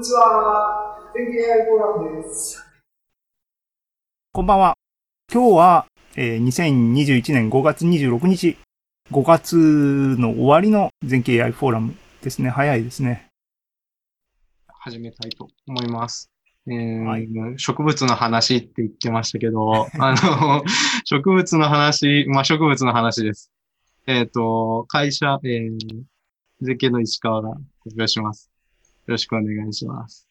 にちは。天気 AI フォーラムです。こんばんは。今日は、えー2021年5月26日、5月の終わりの全景 AI フォーラムですね。早いですね。始めたいと思います。えーはい植物の話って言ってましたけど、あの、植物の話、まあ、植物の話です。えっ、と、会社、えー、絶景の石川が発表します。よろしくお願いします。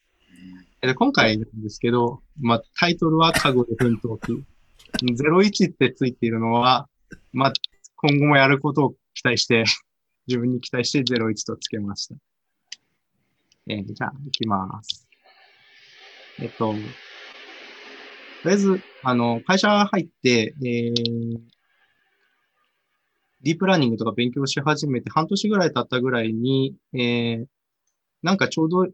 えー今回なんですけど、まあ、タイトルは家具で奮闘記。01ってついているのは、まあ、今後もやることを期待して、自分に期待して01とつけました。えーじゃあ、行きます。えっと、とりあえず、あの、会社入って、えー、ディープラーニングとか勉強し始めて半年ぐらい経ったぐらいに、えー、なんかちょうど、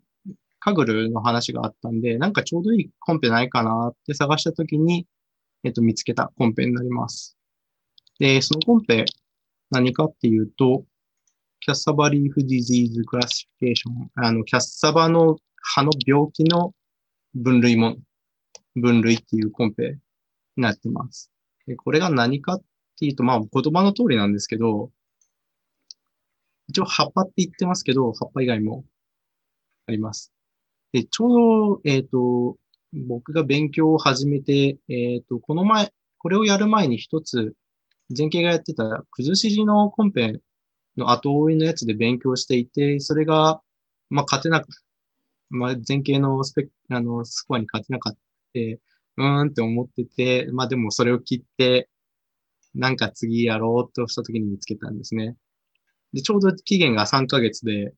Kaggle の話があったんで、なんかちょうどいいコンペないかなって探したときに、えっと、見つけたコンペになります。で、そのコンペ、何かっていうと、 Cassava Leaf Disease Classification。あの、キャッサバの葉の病気の分類も、分類っていうコンペになってます。でこれが何かっていうと、まあ言葉の通りなんですけど、一応葉っぱって言ってますけど、葉っぱ以外もあります。で、ちょうど、えっ、と、僕が勉強を始めて、えっ、と、この前、これをやる前に一つ、前景がやってた、崩し字のコンペの後追いのやつで勉強していて、それが、まあ、勝てなく、まあ、前景のスペ、あの、スコアに勝てなかった。うーんって思ってて、まあでもそれを切って、なんか次やろうとした時に見つけたんですね。で、ちょうど期限が3ヶ月で、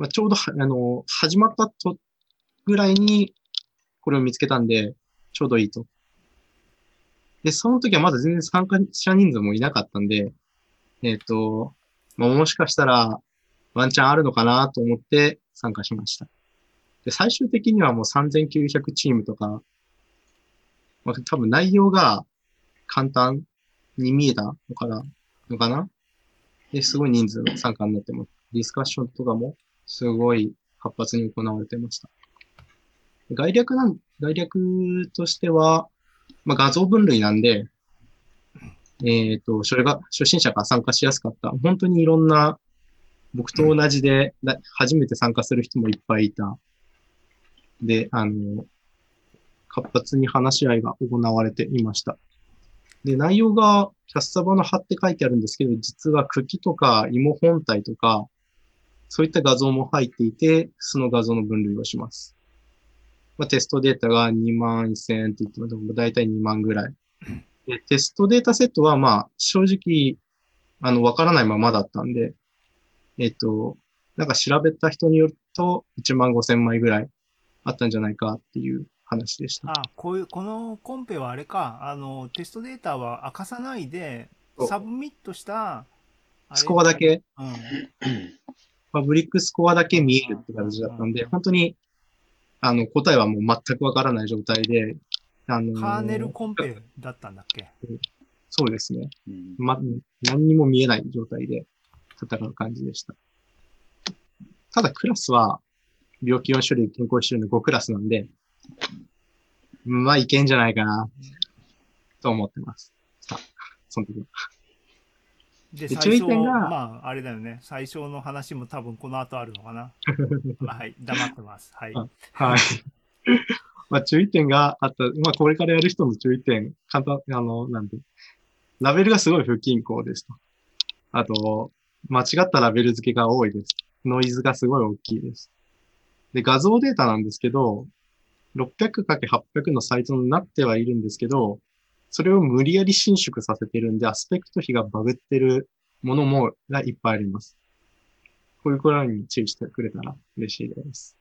まあ、ちょうど、あの、始まったと、ぐらいに、これを見つけたんで、ちょうどいいと。で、その時はまだ全然参加者人数もいなかったんで、えっ、と、まあ、もしかしたら、ワンチャンあるのかなと思って参加しました。で、最終的にはもう3900チームとか、まあ、多分内容が簡単に見えたのかなのかな？で、すごい人数の参加になってます。ディスカッションとかもすごい活発に行われてました。概略なん、概略としては、まあ、画像分類なんで、えっ、と、それが初心者が参加しやすかった。本当にいろんな、僕と同じで、だ初めて参加する人もいっぱいいた。で、あの、活発に話し合いが行われていました。で、内容がキャッサバの葉って書いてあるんですけど、実は茎とか芋本体とか、そういった画像も入っていて、その画像の分類をします。まあ、テストデータが2万1000円って言っても、だいたい2万ぐらい。で、テストデータセットは、まあ、正直、あの、わからないままだったんで、えっと、なんか調べた人によると、1万5千枚ぐらいあったんじゃないかっていう話でした。あ、こういう、このコンペはあれか、あの、テストデータは明かさないで、サブミットした、スコアだけ、うん。パブリックスコアだけ見えるって形だったんで、本当に、あの、答えはもう全くわからない状態で、あのカーネルコンペだったんだっけ？そうですね。うんま、何にも見えない状態で戦う感じでした。ただクラスは、病気4種類、健康1種類の5クラスなんで、まあいけんじゃないかな、と思ってます。さあ、その時は。で、注意点がまあ、あれだよね。最初の話も多分この後あるのかな。はい、黙ってます。はい。あはい。まあ注意点があった、まあこれからやる人の注意点、簡単、あの、なんで、ラベルがすごい不均衡ですと。あと、間違ったラベル付けが多いです。ノイズがすごい大きいです。で、画像データなんですけど、600×800 のサイズになってはいるんですけど、それを無理やり伸縮させてるんで、アスペクト比がバグってるものもがいっぱいあります。こういうことに注意してくれたら嬉しいです。